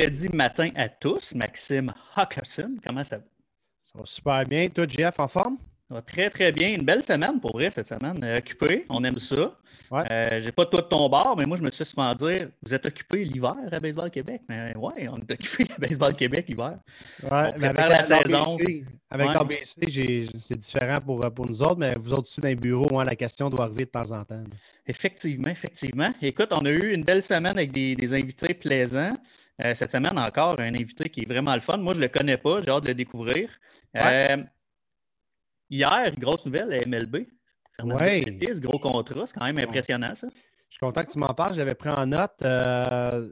vendredi matin à tous. Maxime Hawkinson, comment ça va? Ça va super bien. Toi, Jeff, en forme? Ça va très, très bien. Une belle semaine pour vrai cette semaine. Euh, occupé, on aime ça. Ouais. Euh, j'ai pas tout de ton bord, mais moi, je me suis souvent dire vous êtes occupé l'hiver à Baseball Québec? Mais ouais, on est occupé à Baseball Québec l'hiver. Ouais, on prépare la, saison. avec l'ABC, c'est différent pour, pour nous autres, mais vous autres aussi dans les bureaux, la question doit arriver de temps en temps. Effectivement, effectivement. Écoute, on a eu une belle semaine avec des, invités plaisants. Euh, cette semaine encore, un invité qui est vraiment le fun. Moi, je ne le connais pas, j'ai hâte de le découvrir. Hier, grosse nouvelle, MLB. Oui. gros contrat, c'est quand même impressionnant, ça. Je suis content que tu m'en parles. J'avais pris en note. Euh,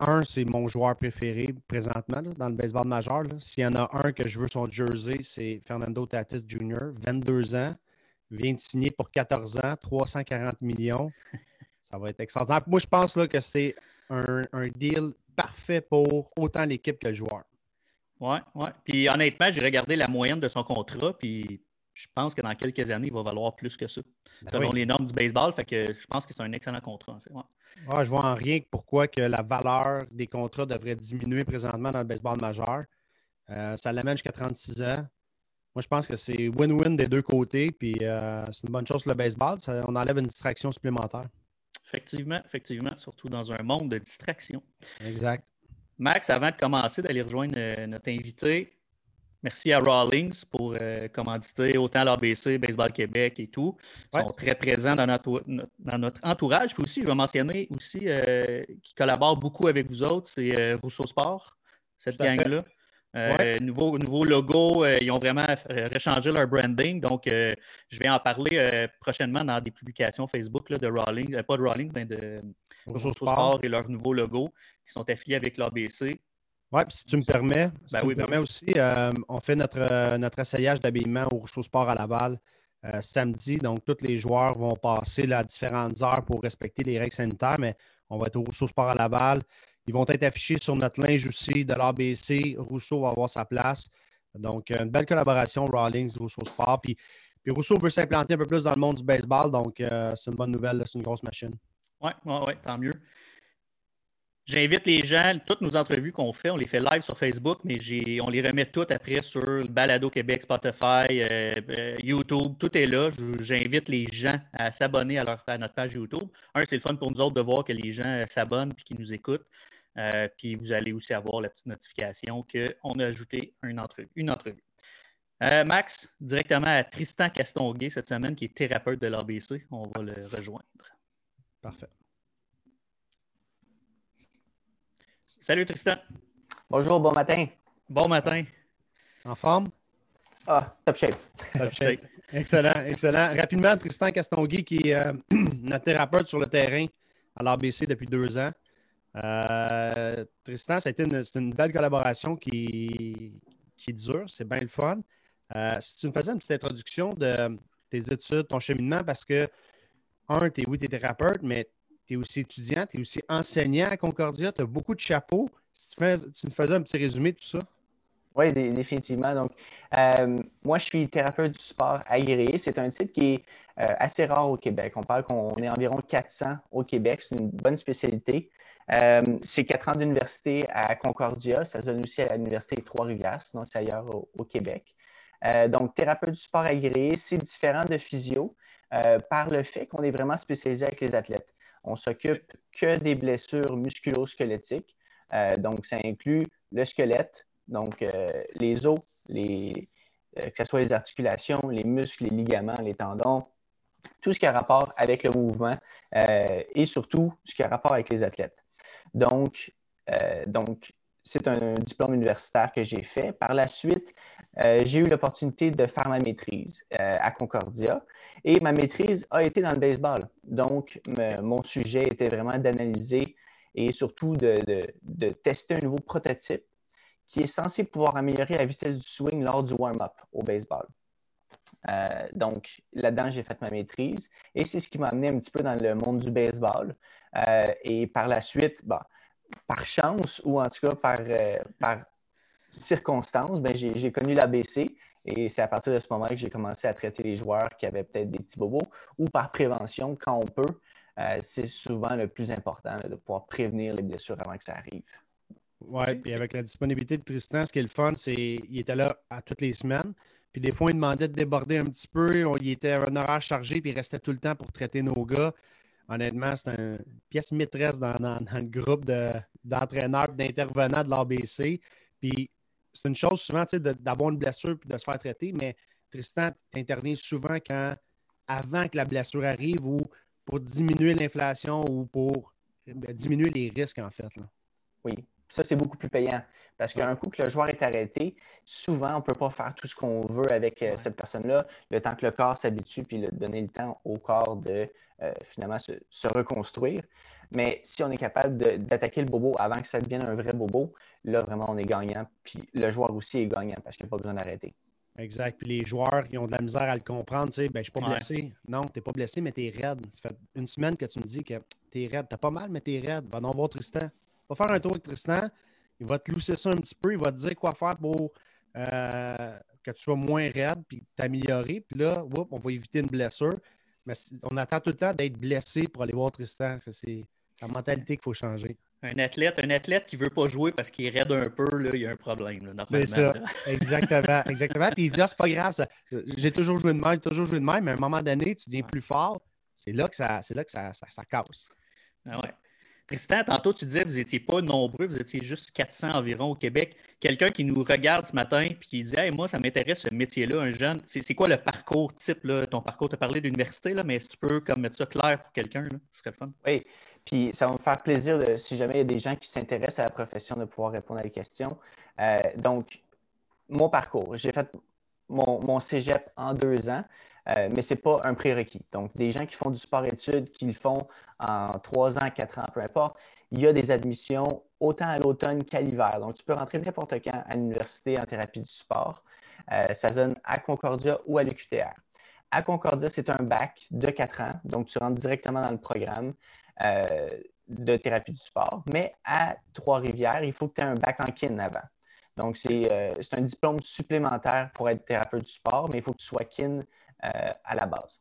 un, c'est mon joueur préféré présentement dans le baseball majeur. S'il y en a un que je veux son jersey, c'est Fernando Tatis Jr., 22 ans, vient de signer pour 14 ans, 340 millions. Ça va être extraordinaire. Moi, je pense là, que c'est un, un deal parfait pour autant l'équipe que le joueur. Oui, oui. Puis honnêtement, j'ai regardé la moyenne de son contrat, puis je pense que dans quelques années, il va valoir plus que ça. Ben selon les normes du baseball, fait que je pense que c'est un excellent contrat, en fait. Ouais. je vois en rien pourquoi que la valeur des contrats devrait diminuer présentement dans le baseball majeur. Euh, ça l'amène jusqu'à 36 ans. Moi, je pense que c'est win-win des deux côtés, puis euh, c'est une bonne chose pour le baseball. on enlève une distraction supplémentaire. Effectivement, effectivement, surtout dans un monde de distraction. Exact. Max, avant de commencer d'aller rejoindre euh, notre invité, merci à Rawlings pour euh, commanditer autant l'ABC, Baseball Québec et tout. Ils sont très présents dans notre, dans notre entourage. Puis aussi, je vais mentionner aussi euh, qui collabore beaucoup avec vous autres, c'est Rousseau Sport, cette gang-là. Euh, nouveau, nouveau logo, euh, ils ont vraiment rechangé leur branding. Donc, euh, je vais en parler prochainement dans des publications Facebook de Rawlings, pas de Rawlings, mais de Rousseau Sport. et leur nouveau logo qui sont affiliés avec l'ABC. Oui, si tu me permets, si ben tu me permets aussi, on fait notre, notre essayage d'habillement au Rousseau Sport à Laval samedi. Donc, tous les joueurs vont passer là, à différentes heures pour respecter les règles sanitaires, mais on va être au Rousseau Sport à Laval. Ils vont être affichés sur notre linge aussi de l'ABC. Rousseau va avoir sa place. Donc, une belle collaboration, Rawlings, Rousseau Sport. Puis, Rousseau veut s'implanter un peu plus dans le monde du baseball. Donc, euh, c'est une bonne nouvelle. C'est une grosse machine. Oui, oui, oui, tant mieux. J'invite les gens, toutes nos entrevues qu'on fait, on les fait live sur Facebook, mais on les remet toutes après sur Balado Québec, Spotify, euh, euh, YouTube, tout est là. J'invite les gens à s'abonner à, notre page YouTube. Un, c'est le fun pour nous autres de voir que les gens s'abonnent et qu'ils nous écoutent. Euh, puis vous allez aussi avoir la petite notification qu'on a ajouté une entrevue. Une entrevue. Euh, Max, directement à Tristan Castonguay cette semaine, qui est thérapeute de l'ABC. On va le rejoindre. Parfait. Salut Tristan. Bonjour, bon matin. Bon matin. En forme? Ah, top shape. Top shape. excellent, excellent. Rapidement, Tristan Castonguay, qui est euh, notre thérapeute sur le terrain à l'ABC depuis deux ans. Euh, Tristan, ça a été une, belle collaboration qui, qui dure, c'est bien le fun. Euh, si tu me faisais une petite introduction de tes études, ton cheminement, parce que, un, es, oui, tu es thérapeute, mais tu es aussi étudiant, tu es aussi enseignant à Concordia, tu as beaucoup de chapeaux. Si tu, me faisais un petit résumé de tout ça? Oui, définitivement. Donc, euh, moi, je suis thérapeute du sport agréé. C'est un titre qui est assez rare au Québec. On parle qu'on est environ 400 au Québec. C'est une bonne spécialité. Euh, c'est quatre ans d'université à Concordia. Ça se donne aussi à l'Université Trois-Rivières, sinon c'est ailleurs au, Québec. Euh, donc, thérapeute du sport agréé, c'est différent de physio euh, par le fait qu'on est vraiment spécialisé avec les athlètes. On s'occupe que des blessures musculo-squelettiques. donc, ça inclut le squelette, donc les os, les, que ce soit les articulations, les muscles, les ligaments, les tendons, tout ce qui a rapport avec le mouvement et surtout ce qui a rapport avec les athlètes. Euh, donc c'est un diplôme universitaire que j'ai fait. Par la suite, euh, j'ai eu l'opportunité de faire ma maîtrise euh, à Concordia et ma maîtrise a été dans le baseball. Donc, mon sujet était vraiment d'analyser et surtout de, tester un nouveau prototype qui est censé pouvoir améliorer la vitesse du swing lors du warm-up au baseball. donc, là-dedans, j'ai fait ma maîtrise et c'est ce qui m'a amené un petit peu dans le monde du baseball. et par la suite, bah, par chance ou en tout cas par, euh, par circonstance, ben, j'ai connu l'ABC et c'est à partir de ce moment que j'ai commencé à traiter les joueurs qui avaient peut-être des petits bobos ou par prévention quand on peut. Euh, c'est souvent le plus important de pouvoir prévenir les blessures avant que ça arrive. Oui, puis avec la disponibilité de Tristan, ce qui est le fun, c'est qu'il était là à toutes les semaines. Puis des fois, il demandait de déborder un petit peu. il était un horaire chargé, puis il restait tout le temps pour traiter nos gars. Honnêtement, c'est une pièce maîtresse dans, le groupe d'entraîneurs et d'intervenants de l'ABC. Puis c'est une chose souvent d'avoir une blessure puis de se faire traiter, mais Tristan, tu souvent quand, avant que la blessure arrive ou pour diminuer l'inflation ou pour ben, diminuer les risques, en fait. Oui, ça, c'est beaucoup plus payant. Parce qu'un coup que le joueur est arrêté, souvent, on ne peut pas faire tout ce qu'on veut avec euh, cette personne-là. Le temps que le corps s'habitue, puis le, donner le temps au corps de euh, finalement se, reconstruire. Mais si on est capable d'attaquer le bobo avant que ça devienne un vrai bobo, là, vraiment, on est gagnant. Puis le joueur aussi est gagnant parce qu'il n'y a pas besoin d'arrêter. Exact. Puis les joueurs qui ont de la misère à le comprendre, tu sais, ben, je ne suis pas blessé. Non, tu n'es pas blessé, mais tu es raide. Ça fait une semaine que tu me dis que tu es raide. Tu pas mal, mais tu es raide. Va non voir Tristan. Va faire un tour avec Tristan. Il va te lousser ça un petit peu. Il va te dire quoi faire pour euh, que tu sois moins raide puis t'améliorer. Puis là, on va éviter une blessure. Mais on attend tout le temps d'être blessé pour aller voir Tristan. C'est la mentalité qu'il faut changer. Un athlète, un athlète qui ne veut pas jouer parce qu'il est raide un peu, là, il y a un problème. C'est ça. exactement. exactement. Puis il dit ah, c'est pas grave, j'ai toujours joué de même, toujours joué de même, mais à un moment donné, tu deviens plus fort. C'est là que ça, là que ça, ça, casse. Ah ouais. Tristan, tantôt, tu disais que vous n'étiez pas nombreux, vous étiez juste 400 environ au Québec. Quelqu'un qui nous regarde ce matin et qui dit hey, Moi, ça m'intéresse ce métier-là, un jeune. C'est quoi le parcours type, là, ton parcours Tu as parlé d'université, mais si tu peux comme, mettre ça clair pour quelqu'un, ce serait fun. Oui, puis ça va me faire plaisir, de, si jamais il y a des gens qui s'intéressent à la profession, de pouvoir répondre à des questions. Euh, donc, mon parcours, j'ai fait mon, mon cégep en deux ans. Euh, mais ce n'est pas un prérequis. Donc, des gens qui font du sport-études, qui le font en trois ans, quatre ans, peu importe, il y a des admissions autant à l'automne qu'à l'hiver. Donc, tu peux rentrer n'importe quand à l'université en thérapie du sport. Euh, ça donne à Concordia ou à l'UQTR. À Concordia, c'est un bac de quatre ans, donc tu rentres directement dans le programme euh, de thérapie du sport. Mais à Trois-Rivières, il faut que tu aies un bac en kin avant. Donc, c'est un diplôme supplémentaire pour être thérapeute du sport, mais il faut que tu sois kin euh, à la base.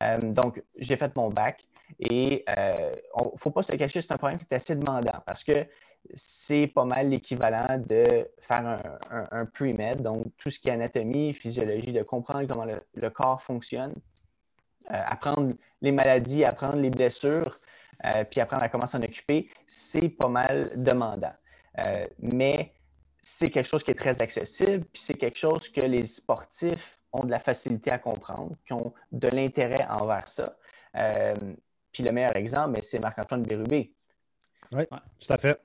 Euh, donc, j'ai fait mon bac et il euh, ne faut pas se cacher, c'est un programme qui est assez demandant parce que c'est pas mal l'équivalent de faire un, pre-med, donc tout ce qui est anatomie, physiologie, de comprendre comment le, corps fonctionne, apprendre les maladies, apprendre les blessures, puis apprendre à comment s'en occuper, c'est pas mal demandant. mais c'est quelque chose qui est très accessible, puis c'est quelque chose que les sportifs ont de la facilité à comprendre, qui ont de l'intérêt envers ça. Euh, puis le meilleur exemple, c'est Marc-Antoine Bérubé. Oui, tout à fait.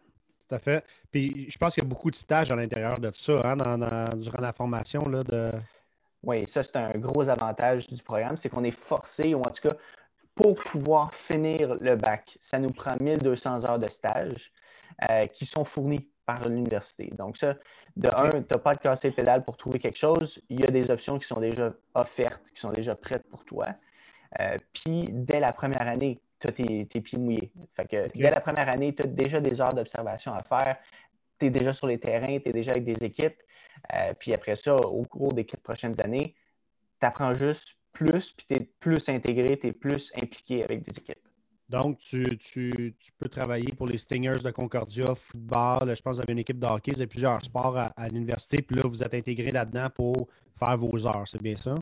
Tout à fait. Puis je pense qu'il y a beaucoup de stages à l'intérieur de ça, hein, durant la formation. Là, de... Oui, ça, c'est un gros avantage du programme, c'est qu'on est forcé, ou en tout cas, pour pouvoir finir le bac, ça nous prend 1200 heures de stage euh, qui sont fournis par l'université. Donc, ça, de un, tu n'as pas de casser pédale pour trouver quelque chose. Il y a des options qui sont déjà offertes, qui sont déjà prêtes pour toi. Euh, puis, dès la première année, tu as tes, pieds mouillés. Fait que dès la première année, tu as déjà des heures d'observation à faire. Tu es déjà sur les terrains, tu es déjà avec des équipes. Euh, puis après ça, au cours des quatre prochaines années, tu apprends juste plus, puis tu es plus intégré, tu es plus impliqué avec des équipes. Donc, tu, peux travailler pour les Stingers de Concordia, football. Je pense que vous avez une équipe de hockey, vous avez plusieurs sports à, l'université. Puis là, vous êtes intégré là-dedans pour faire vos heures. C'est bien ça?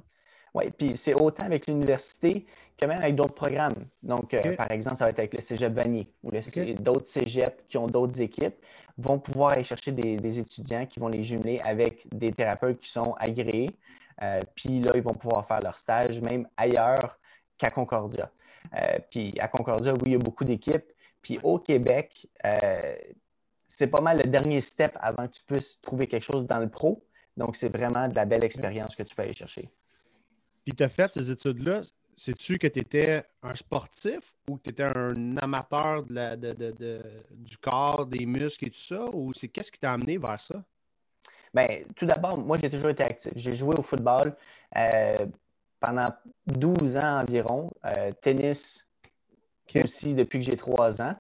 Oui, puis c'est autant avec l'université que même avec d'autres programmes. Donc, euh, par exemple, ça va être avec le cégep Vanier ou d'autres cégeps qui ont d'autres équipes vont pouvoir aller chercher des, étudiants qui vont les jumeler avec des thérapeutes qui sont agréés. Euh, puis là, ils vont pouvoir faire leur stage même ailleurs qu'à Concordia. Euh, puis à Concordia, oui, il y a beaucoup d'équipes. Puis au Québec, euh, c'est pas mal le dernier step avant que tu puisses trouver quelque chose dans le pro. Donc, c'est vraiment de la belle expérience que tu peux aller chercher. Puis tu as fait ces études-là, sais-tu que tu étais un sportif ou que tu étais un amateur du corps, des muscles et tout ça? Ou c'est qu'est-ce qui t'a amené vers ça? Bien, tout d'abord, moi, j'ai toujours été actif. J'ai joué au football. Euh, pendant 12 ans environ. Euh, tennis aussi depuis que j'ai 3 ans.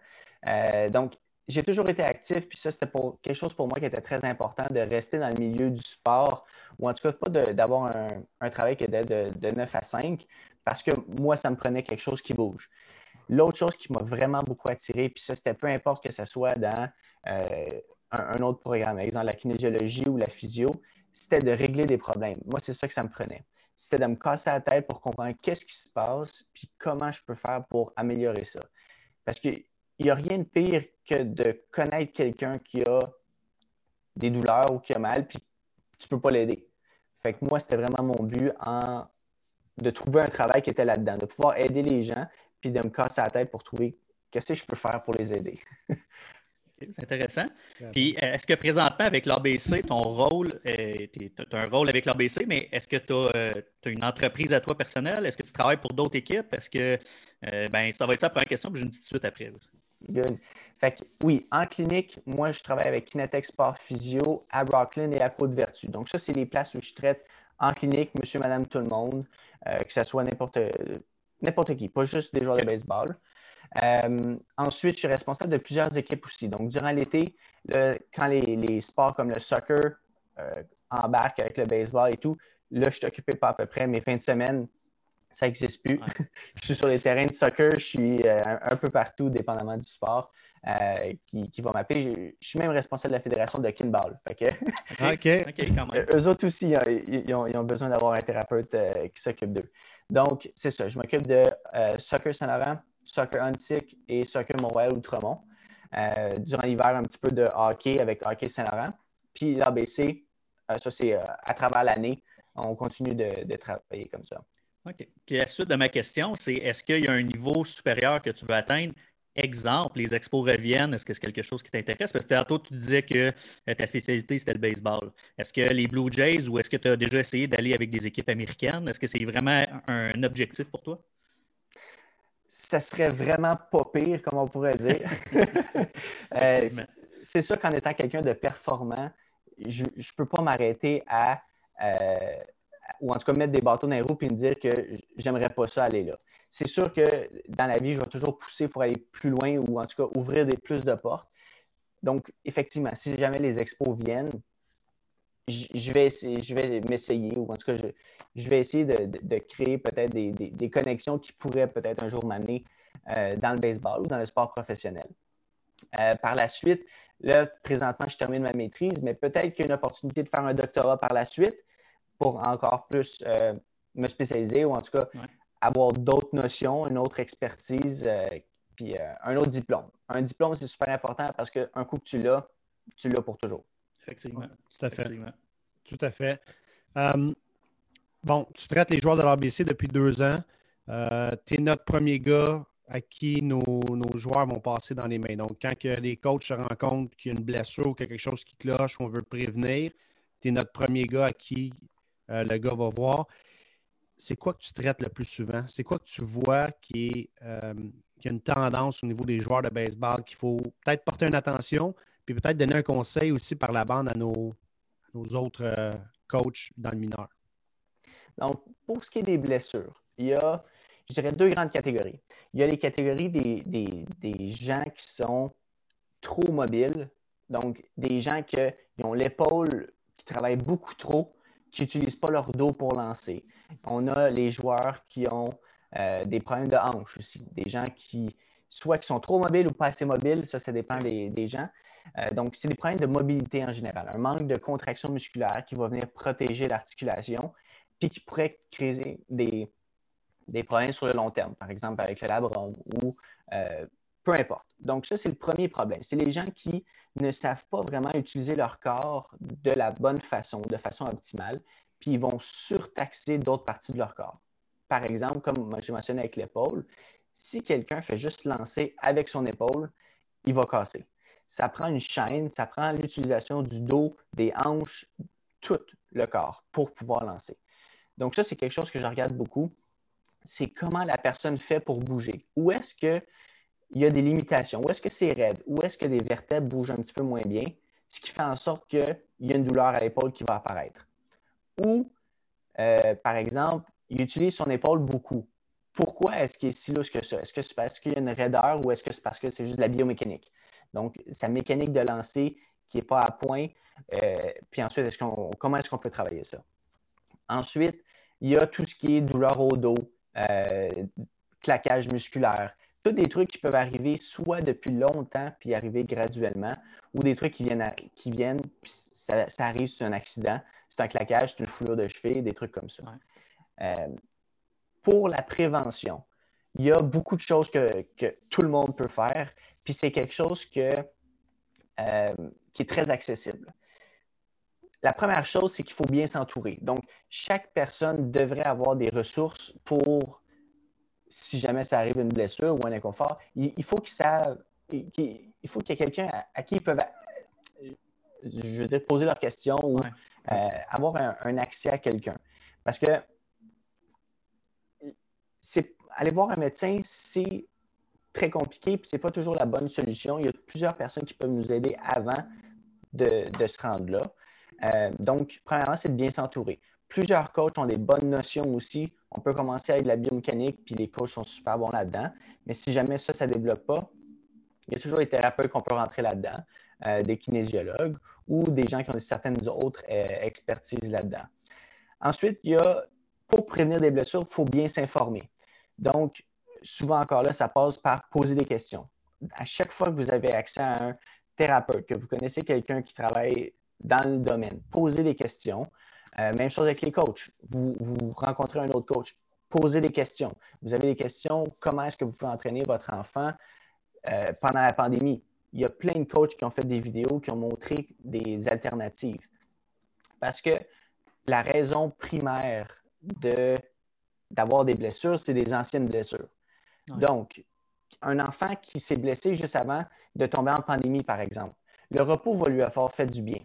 Euh, donc, j'ai toujours été actif, puis ça, c'était quelque chose pour moi qui était très important de rester dans le milieu du sport, ou en tout cas pas d'avoir un, travail qui était de, 9 à 5, parce que moi, ça me prenait quelque chose qui bouge. L'autre chose qui m'a vraiment beaucoup attiré, puis ça, c'était peu importe que ce soit dans euh, un, autre programme, par exemple la kinésiologie ou la physio, c'était de régler des problèmes. Moi, c'est ça que ça me prenait. C'était de me casser la tête pour comprendre qu'est-ce qui se passe, puis comment je peux faire pour améliorer ça. Parce qu'il n'y a rien de pire que de connaître quelqu'un qui a des douleurs ou qui a mal, puis tu ne peux pas l'aider. Fait que moi, c'était vraiment mon but en, de trouver un travail qui était là-dedans, de pouvoir aider les gens, puis de me casser la tête pour trouver qu'est-ce que je peux faire pour les aider. C'est intéressant. Puis, euh, est-ce que présentement, avec l'ABC, ton rôle, euh, tu as un rôle avec l'ABC, mais est-ce que tu as, euh, une entreprise à toi personnelle? Est-ce que tu travailles pour d'autres équipes? Est-ce que, ben, ça va être ça la première question, puis je une petite suite après. Good. Fait que, oui, en clinique, moi, je travaille avec Kinetec Sport Physio à Brooklyn et à Côte-Vertu. Donc, ça, c'est les places où je traite en clinique, monsieur, madame, tout le monde, que ce soit n'importe n'importe qui, pas juste des joueurs de baseball. Euh, ensuite, je suis responsable de plusieurs équipes aussi. Donc, durant l'été, quand les, sports comme le soccer euh, embarquent avec le baseball et tout, là, je suis occupé pas à peu près mes fins de semaine. Ça n'existe plus. je suis sur les terrains de soccer, je suis euh, un, peu partout, dépendamment du sport, qui, qui, va m'appeler. Je, suis même responsable de la fédération de kinball. OK. Eux autres aussi, ils ont, besoin d'avoir un thérapeute qui s'occupe d'eux. Donc, c'est ça. Je m'occupe de Soccer Saint-Laurent, Soccer Antique et Soccer Montréal Outremont. Euh, durant l'hiver, un petit peu de hockey avec Hockey Saint-Laurent. Puis l'ABC, euh, ça c'est euh, à travers l'année, on continue de, travailler comme ça. OK. Puis la suite de ma question, c'est est-ce qu'il y a un niveau supérieur que tu veux atteindre? Exemple, les expos reviennent, est-ce que c'est quelque chose qui t'intéresse? Parce que tantôt, tu disais que ta spécialité, c'était le baseball. Est-ce que les Blue Jays ou est-ce que tu as déjà essayé d'aller avec des équipes américaines? Est-ce que c'est vraiment un objectif pour toi? Ça serait vraiment pas pire, comme on pourrait dire. Euh, c'est sûr qu'en étant quelqu'un de performant, je ne peux pas m'arrêter à, euh, ou en tout cas mettre des bâtons dans les roues et me dire que j'aimerais pas ça aller là. C'est sûr que dans la vie, je vais toujours pousser pour aller plus loin ou en tout cas ouvrir des plus de portes. Donc, effectivement, si jamais les expos viennent, je vais, je vais m'essayer, ou en tout cas, je, vais essayer de, créer peut-être des, connexions qui pourraient peut-être un jour m'amener euh, dans le baseball ou dans le sport professionnel. Euh, par la suite, là, présentement, je termine ma maîtrise, mais peut-être qu'il y a une opportunité de faire un doctorat par la suite pour encore plus euh, me spécialiser ou en tout cas avoir d'autres notions, une autre expertise, puis un autre diplôme. Un diplôme, c'est super important parce qu'un coup que tu l'as, tu l'as pour toujours. Effectivement. tout à fait. Tout à fait. Euh, bon, tu traites les joueurs de l'ABC depuis deux ans. Euh, tu es notre premier gars à qui nos, joueurs vont passer dans les mains. Donc, quand les coachs se rendent compte qu'il y a une blessure ou quelque chose qui cloche, on veut prévenir, tu es notre premier gars à qui euh, le gars va voir. C'est quoi que tu traites le plus souvent? C'est quoi que tu vois qui, est, qui a une tendance au niveau des joueurs de baseball qu'il faut peut-être porter une attention, puis peut-être donner un conseil aussi par la bande à nos, autres euh, coachs dans le mineur. Donc, pour ce qui est des blessures, il y a, je dirais, deux grandes catégories. Il y a les catégories des, gens qui sont trop mobiles, donc des gens qui ont l'épaule, qui travaillent beaucoup trop, qui n'utilisent pas leur dos pour lancer. On a les joueurs qui ont euh, des problèmes de hanche aussi, des gens qui, soit qui sont trop mobiles ou pas assez mobiles, ça, ça dépend des, gens. Euh, donc, c'est des problèmes de mobilité en général, un manque de contraction musculaire qui va venir protéger l'articulation, puis qui pourrait créer des, problèmes sur le long terme, par exemple avec le labrum ou euh, peu importe. Donc, ça, c'est le premier problème. C'est les gens qui ne savent pas vraiment utiliser leur corps de la bonne façon, de façon optimale, puis ils vont surtaxer d'autres parties de leur corps. Par exemple, comme j'ai mentionné avec l'épaule, si quelqu'un fait juste lancer avec son épaule, il va casser. Ça prend une chaîne, ça prend l'utilisation du dos, des hanches, tout le corps pour pouvoir lancer. Donc ça, c'est quelque chose que je regarde beaucoup. C'est comment la personne fait pour bouger. Où est-ce qu'il y a des limitations? Où est-ce que c'est raide? Où est-ce que des vertèbres bougent un petit peu moins bien? Ce qui fait en sorte qu'il y a une douleur à l'épaule qui va apparaître. Ou, euh, par exemple, il utilise son épaule beaucoup pourquoi est-ce qu'il est si louche que ça? Est-ce que c'est parce qu'il y a une raideur ou est-ce que c'est parce que c'est juste de la biomécanique? Donc, sa mécanique de lancer qui n'est pas à point. Euh, puis ensuite, est comment est-ce qu'on peut travailler ça? Ensuite, il y a tout ce qui est douleur au dos, euh, claquage musculaire, tous des trucs qui peuvent arriver soit depuis longtemps puis arriver graduellement, ou des trucs qui viennent, qui viennent puis ça, arrive c'est un accident, c'est un claquage, c'est une foulure de cheveux, des trucs comme ça. Euh, pour la prévention, il y a beaucoup de choses que, tout le monde peut faire, puis c'est quelque chose que, euh, qui est très accessible. La première chose, c'est qu'il faut bien s'entourer. Donc, chaque personne devrait avoir des ressources pour si jamais ça arrive une blessure ou un inconfort, il, faut qu'il il faut qu'il y ait quelqu'un à, qui ils peuvent, je veux dire, poser leurs questions ou euh, avoir un, accès à quelqu'un. Parce que aller voir un médecin, c'est très compliqué, puis c'est pas toujours la bonne solution. Il y a plusieurs personnes qui peuvent nous aider avant de, se rendre là. Euh, donc, premièrement, c'est de bien s'entourer. Plusieurs coachs ont des bonnes notions aussi. On peut commencer avec la biomécanique, puis les coachs sont super bons là-dedans. Mais si jamais ça, ça ne développe pas, il y a toujours des thérapeutes qu'on peut rentrer là-dedans, euh, des kinésiologues ou des gens qui ont certaines autres euh, expertises là-dedans. Ensuite, il y a, pour prévenir des blessures, il faut bien s'informer. Donc, souvent encore là, ça passe par poser des questions. À chaque fois que vous avez accès à un thérapeute, que vous connaissez quelqu'un qui travaille dans le domaine, posez des questions. Euh, même chose avec les coachs. Vous, rencontrez un autre coach, posez des questions. Vous avez des questions, comment est-ce que vous pouvez entraîner votre enfant euh, pendant la pandémie? Il y a plein de coachs qui ont fait des vidéos qui ont montré des alternatives. Parce que la raison primaire de, d'avoir des blessures, c'est des anciennes blessures. Donc, un enfant qui s'est blessé juste avant de tomber en pandémie, par exemple, le repos va lui avoir fait du bien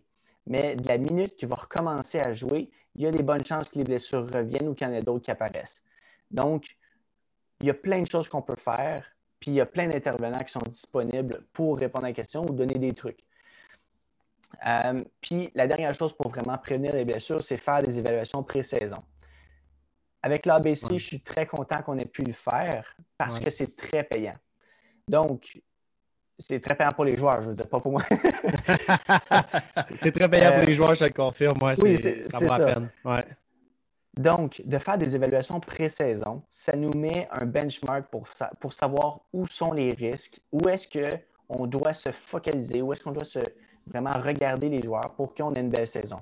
mais de la minute qu'il va recommencer à jouer, il y a des bonnes chances que les blessures reviennent ou qu'il y en ait d'autres qui apparaissent. Donc, il y a plein de choses qu'on peut faire, puis il y a plein d'intervenants qui sont disponibles pour répondre à la question ou donner des trucs. Euh, puis la dernière chose pour vraiment prévenir les blessures, c'est faire des évaluations pré-saison. Avec l'ABC, je suis très content qu'on ait pu le faire parce que c'est très payant. Donc, c'est très payant pour les joueurs, je veux dire, pas pour moi. c'est très payant pour les joueurs, je te le confirme. Moi, oui, c'est ça. ça. Peine. Donc, de faire des évaluations pré-saison, ça nous met un benchmark pour, pour savoir où sont les risques, où est-ce qu'on doit se focaliser, où est-ce qu'on doit se, vraiment regarder les joueurs pour qu'on ait une belle saison.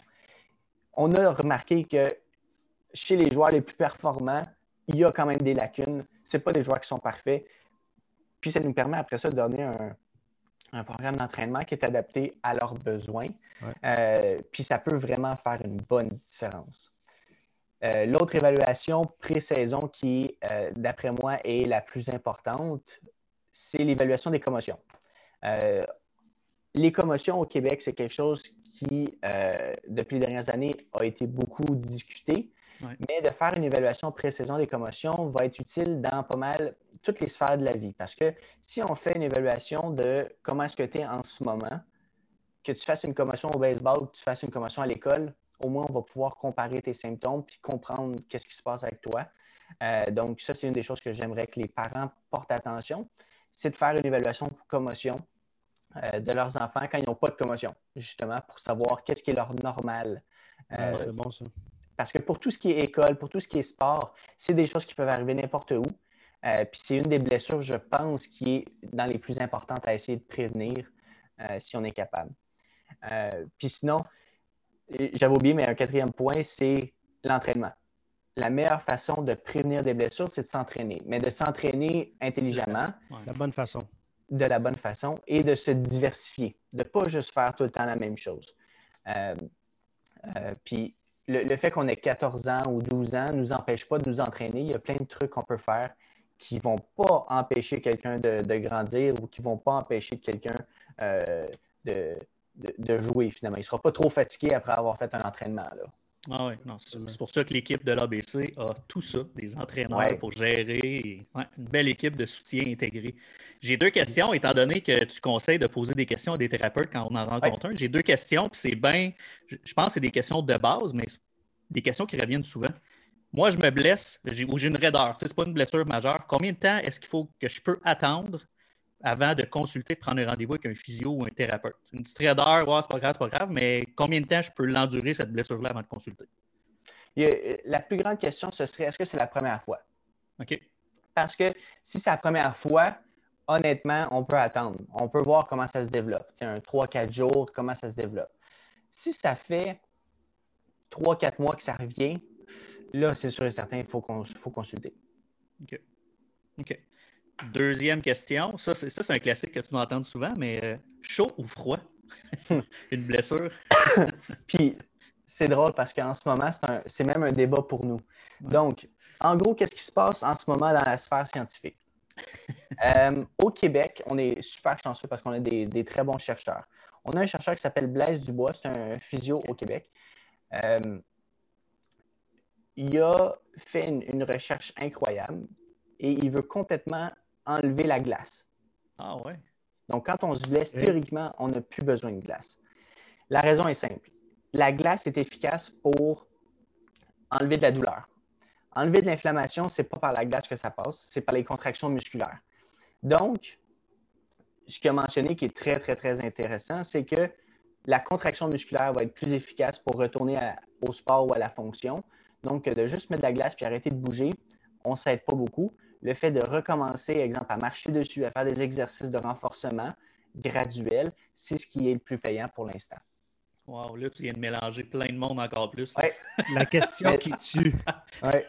On a remarqué que chez les joueurs les plus performants, il y a quand même des lacunes. Ce pas des joueurs qui sont parfaits. Puis ça nous permet après ça de donner un, un programme d'entraînement qui est adapté à leurs besoins. Euh, puis ça peut vraiment faire une bonne différence. Euh, l'autre évaluation pré-saison qui, euh, d'après moi, est la plus importante, c'est l'évaluation des commotions. les commotions au Québec, c'est quelque chose qui, depuis les dernières années, a été beaucoup discuté. Mais de faire une évaluation pré-saison des commotions va être utile dans pas mal toutes les sphères de la vie. Parce que si on fait une évaluation de comment est-ce que tu es en ce moment, que tu fasses une commotion au baseball ou que tu fasses une commotion à l'école, au moins on va pouvoir comparer tes symptômes puis comprendre qu'est-ce qui se passe avec toi. Euh, donc, ça, c'est une des choses que j'aimerais que les parents portent attention, c'est de faire une évaluation pour commotion euh, de leurs enfants quand ils n'ont pas de commotion, justement, pour savoir qu'est-ce qui est leur normal. Euh, c'est bon, ça. Parce que pour tout ce qui est école, pour tout ce qui est sport, c'est des choses qui peuvent arriver n'importe où. Euh, puis c'est une des blessures, je pense, qui est dans les plus importantes à essayer de prévenir euh, si on est capable. Euh, puis sinon, j'avais oublié, mais un quatrième point, c'est l'entraînement. La meilleure façon de prévenir des blessures, c'est de s'entraîner, mais de s'entraîner intelligemment. De la bonne façon. De la bonne façon et de se diversifier, de ne pas juste faire tout le temps la même chose. puis le, fait qu'on ait 14 ans ou 12 ans ne nous empêche pas de nous entraîner. Il y a plein de trucs qu'on peut faire qui ne vont pas empêcher quelqu'un de, grandir ou qui ne vont pas empêcher quelqu'un euh, de, jouer finalement. Il ne sera pas trop fatigué après avoir fait un entraînement. Ah non, c'est pour ça que l'équipe de l'ABC a tout ça, des entraîneurs pour gérer. une belle équipe de soutien intégrée. J'ai deux questions, étant donné que tu conseilles de poser des questions à des thérapeutes quand on en rencontre un. J'ai deux questions, puis c'est bien, je pense que c'est des questions de base, mais des questions qui reviennent souvent. Moi, je me blesse ou j'ai une raideur. Ce n'est pas une blessure majeure. Combien de temps est-ce qu'il faut que je peux attendre avant de consulter, de prendre un rendez-vous avec un physio ou un thérapeute? Une petite raideur, ouais, c'est pas grave, c'est pas grave, mais combien de temps je peux l'endurer, cette blessure-là, avant de consulter? Euh, la plus grande question, ce serait est-ce que c'est la première fois? OK. Parce que si c'est la première fois, honnêtement, on peut attendre. On peut voir comment ça se développe. Tiens, un 3-4 jours, comment ça se développe. Si ça fait 3-4 mois que ça revient, là, c'est sûr et certain, il faut, faut consulter. OK. OK. Deuxième question. Ça, c'est un classique que tu dois entendre souvent, mais euh, chaud ou froid? Une blessure? Puis, c'est drôle parce qu'en ce moment, c'est même un débat pour nous. Donc, en gros, qu'est-ce qui se passe en ce moment dans la sphère scientifique? Euh, au Québec, on est super chanceux parce qu'on a des, très bons chercheurs. On a un chercheur qui s'appelle Blaise Dubois, c'est un physio au Québec. Euh, il a fait une, recherche incroyable et il veut complètement enlever la glace. Ah ouais. Donc, quand on se blesse, théoriquement, on n'a plus besoin de glace. La raison est simple. La glace est efficace pour enlever de la douleur. Enlever de l'inflammation, ce n'est pas par la glace que ça passe, c'est par les contractions musculaires. Donc, ce qu'il a mentionné qui est très, très, très intéressant, c'est que la contraction musculaire va être plus efficace pour retourner au sport ou à la fonction. Donc, de juste mettre de la glace puis arrêter de bouger, on ne s'aide pas beaucoup. Le fait de recommencer, exemple, à marcher dessus, à faire des exercices de renforcement graduel, c'est ce qui est le plus payant pour l'instant. Wow, là, tu viens de mélanger plein de monde encore plus. Ouais. La question qui tue. Ouais.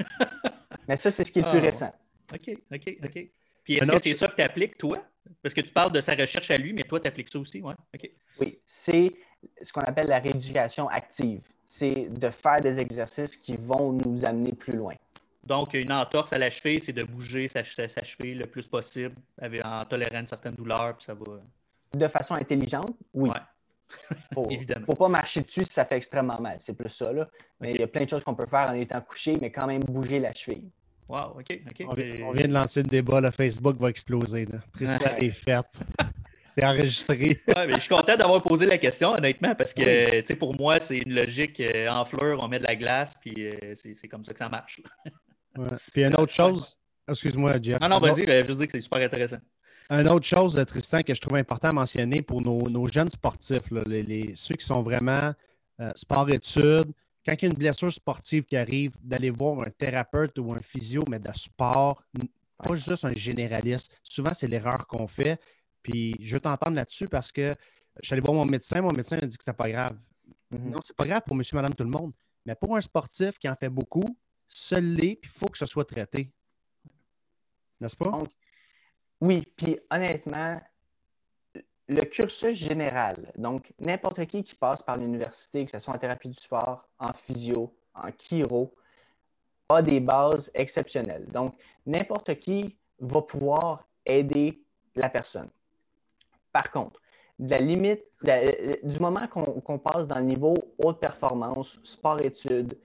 Mais ça, c'est ce qui est le plus ah, récent. OK, OK, OK. Puis est-ce que c'est ça que tu appliques, toi? Parce que tu parles de sa recherche à lui, mais toi, tu appliques ça aussi, ouais? OK. Oui, c'est ce qu'on appelle la rééducation active. C'est de faire des exercices qui vont nous amener plus loin. Donc, une entorse à la cheville, c'est de bouger sa, cheville le plus possible en tolérant une certaine douleur, puis ça va. De façon intelligente, oui. Faut, Évidemment. faut pas marcher dessus si ça fait extrêmement mal. C'est plus ça. Là. Mais il y a plein de choses qu'on peut faire en étant couché, mais quand même bouger la cheville. Wow, OK, OK. On, vient, de lancer le débat. Le Facebook va exploser. Là. Tristan est faite. C'est enregistré. ouais, mais je suis content d'avoir posé la question, honnêtement, parce que pour moi, c'est une logique euh, en fleurs, on met de la glace, puis euh, c'est comme ça que ça marche. Ouais. Puis une autre chose, excuse-moi, Jeff. Non, non, vas-y, ben, je veux dire que c'est super intéressant. Une autre chose, Tristan, que je trouve important à mentionner pour nos, jeunes sportifs, les, ceux qui sont vraiment euh, sport-études, quand il y a une blessure sportive qui arrive, d'aller voir un thérapeute ou un physio, mais de sport, pas juste un généraliste. Souvent, c'est l'erreur qu'on fait. Puis je veux t'entendre là-dessus parce que je suis allé voir mon médecin. Mon médecin m'a dit que c'était pas grave. Mm-hmm. Non, c'est pas grave pour monsieur, madame, tout le monde. Mais pour un sportif qui en fait beaucoup, seul l'est, puis il faut que ce soit traité. N'est-ce pas? Oui, puis honnêtement, le cursus général, donc n'importe qui qui passe par l'université, que ce soit en thérapie du sport, en physio, en chiro, a des bases exceptionnelles. Donc, n'importe qui va pouvoir aider la personne. Par contre, la limite, du moment qu'on passe dans le niveau haute performance, sport-études,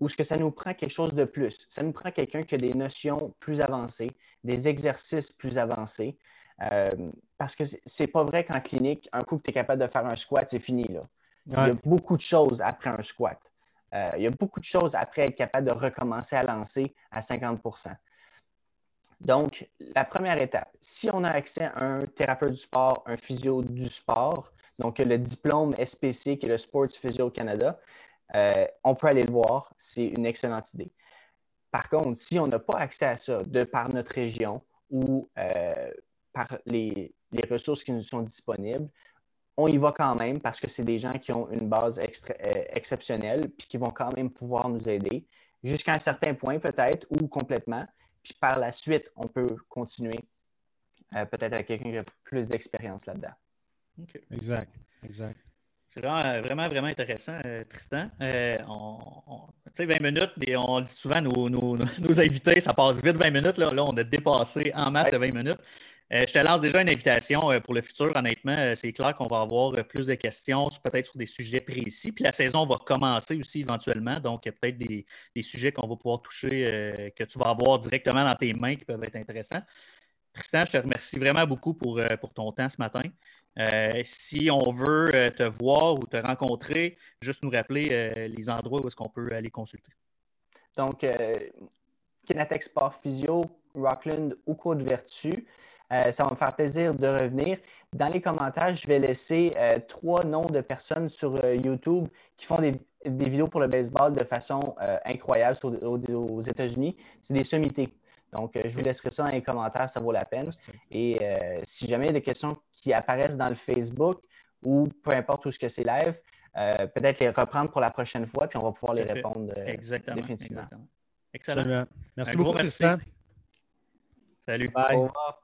ou ce que ça nous prend quelque chose de plus? Ça nous prend quelqu'un qui a des notions plus avancées, des exercices plus avancés. Euh, parce que c'est pas vrai qu'en clinique, un coup que tu es capable de faire un squat, c'est fini. Là. Il y a beaucoup de choses après un squat. Euh, il y a beaucoup de choses après être capable de recommencer à lancer à 50% Donc, la première étape, si on a accès à un thérapeute du sport, un physio du sport, donc le diplôme SPC qui est le Sports Physio Canada, euh, on peut aller le voir. C'est une excellente idée. Par contre, si on n'a pas accès à ça de par notre région ou euh, par les, ressources qui nous sont disponibles, on y va quand même parce que c'est des gens qui ont une base euh, exceptionnelle puis qui vont quand même pouvoir nous aider jusqu'à un certain point peut-être ou complètement. Puis par la suite, on peut continuer peut-être avec quelqu'un qui a plus d'expérience là-dedans. Exact, exact. C'est vraiment, vraiment, vraiment intéressant, euh, Tristan. Euh, tu sais, 20 minutes, on dit souvent, nos, nos, invités, ça passe vite 20 minutes. Là, là on a dépassé en masse de 20 minutes. Euh, je te lance déjà une invitation pour le futur, honnêtement. c'est clair qu'on va avoir plus de questions, peut-être sur des sujets précis. Puis la saison va commencer aussi éventuellement. Donc, peut-être des, des, sujets qu'on va pouvoir toucher, que tu vas avoir directement dans tes mains qui peuvent être intéressants. Tristan, je te remercie vraiment beaucoup pour, pour ton temps ce matin. Euh, si on veut euh, te voir ou te rencontrer, juste nous rappeler euh, les endroits où est-ce qu'on peut aller consulter. Donc, Kinetec Sport Physio, Rockland ou Côte-Vertu. ça va me faire plaisir de revenir. Dans les commentaires, je vais laisser trois noms de personnes sur YouTube qui font des, vidéos pour le baseball de façon incroyable aux, aux États-Unis. C'est des sommités. Donc, je vous laisserai ça dans les commentaires, ça vaut la peine. Et si jamais il y a des questions qui apparaissent dans le Facebook ou peu importe où ce que c'est live, peut-être les reprendre pour la prochaine fois, puis on va pouvoir les répondre exactement, définitivement. Excellent. Merci beaucoup, Tristan. Salut. Bye. Au revoir.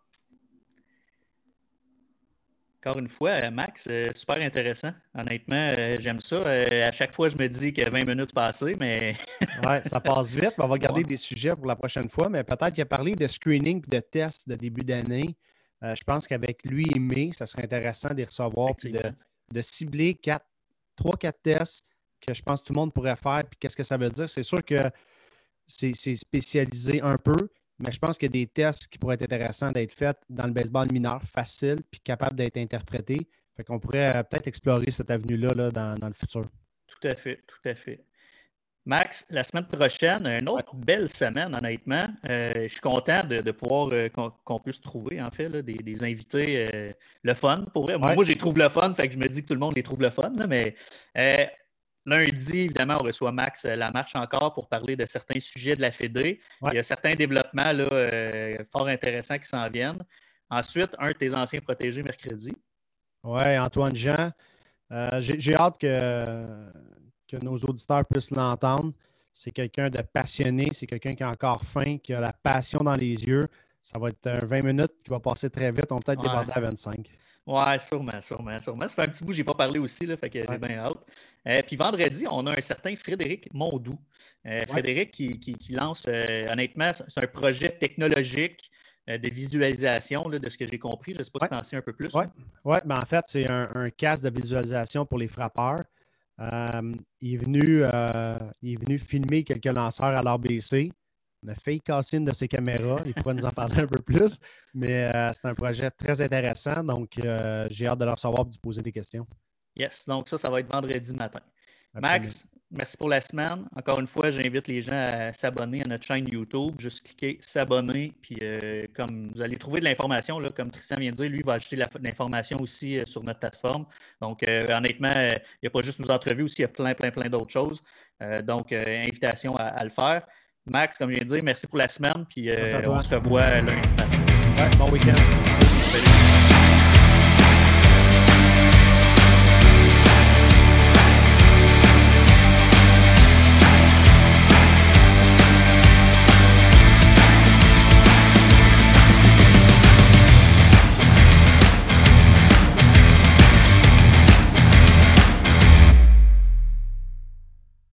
Encore une fois, euh, Max, euh, super intéressant. Honnêtement, euh, j'aime ça. à chaque fois, je me dis qu'il y a 20 minutes passées, mais. oui, ça passe vite. On va garder des sujets pour la prochaine fois, mais peut-être qu'il a parlé de screening et de tests de début d'année. je pense qu'avec lui et May, ça serait intéressant de les recevoir et de, cibler 3-4 tests que je pense que tout le monde pourrait faire. Puis qu'est-ce que ça veut dire? C'est sûr que c'est spécialisé un peu, mais je pense qu'il y a des tests qui pourraient être intéressants d'être faits dans le baseball mineur, facile, puis capable d'être interprété. Fait qu'on pourrait euh, peut-être explorer cette avenue-là là, dans, le futur. Tout à fait, tout à fait. Max, la semaine prochaine, une autre belle semaine, honnêtement. Euh, je suis content de, pouvoir euh, qu'on puisse trouver, en fait, des, invités le fun. Pour Moi, j'ai trouve le fun, fait que je me dis que tout le monde les trouve le fun, mais Lundi, évidemment, on reçoit Max euh, La Marche encore pour parler de certains sujets de la Fédé. Il y a certains développements là, euh, fort intéressants qui s'en viennent. Ensuite, un de tes anciens protégés mercredi. Oui, Antoine Jean. Euh, j'ai hâte que, que nos auditeurs puissent l'entendre. C'est quelqu'un de passionné, c'est quelqu'un qui a encore faim, qui a la passion dans les yeux. Ça va être 20 minutes qui va passer très vite. On peut peut-être déborder à 25. Ouais, sûrement, sûrement, sûrement. Ça fait un petit bout n'ai pas parlé aussi, là, fait que j'ai bien hâte. Euh, puis vendredi, on a un certain Frédéric Mondou. Euh, Frédéric qui, qui, lance, euh, honnêtement, c'est un projet technologique de visualisation, là, de ce que j'ai compris. Je ne sais pas si tu en sais un peu plus. Oui, ouais, ben, en fait, c'est un, un, casque de visualisation pour les frappeurs. il, est venu, il est venu filmer quelques lanceurs à l'ABC. On a failli casser une de ses caméras. Il pourrait nous en parler un peu plus. Mais euh, c'est un projet très intéressant. Donc, euh, j'ai hâte de leur savoir et de poser des questions. Yes. Donc, ça, ça va être vendredi matin. Max, merci pour la semaine. Encore une fois, j'invite les gens à s'abonner à notre chaîne YouTube. Juste cliquer s'abonner. Puis, euh, comme vous allez trouver de l'information, comme Christian vient de dire, lui va ajouter l'information aussi sur notre plateforme. Donc, honnêtement, il n'y a pas juste nos entrevues, aussi, il y a plein, plein, plein d'autres choses. donc, invitation à, le faire. Max, comme je viens de dire, merci pour la semaine. Puis euh, on se revoit lundi matin. bon week-end.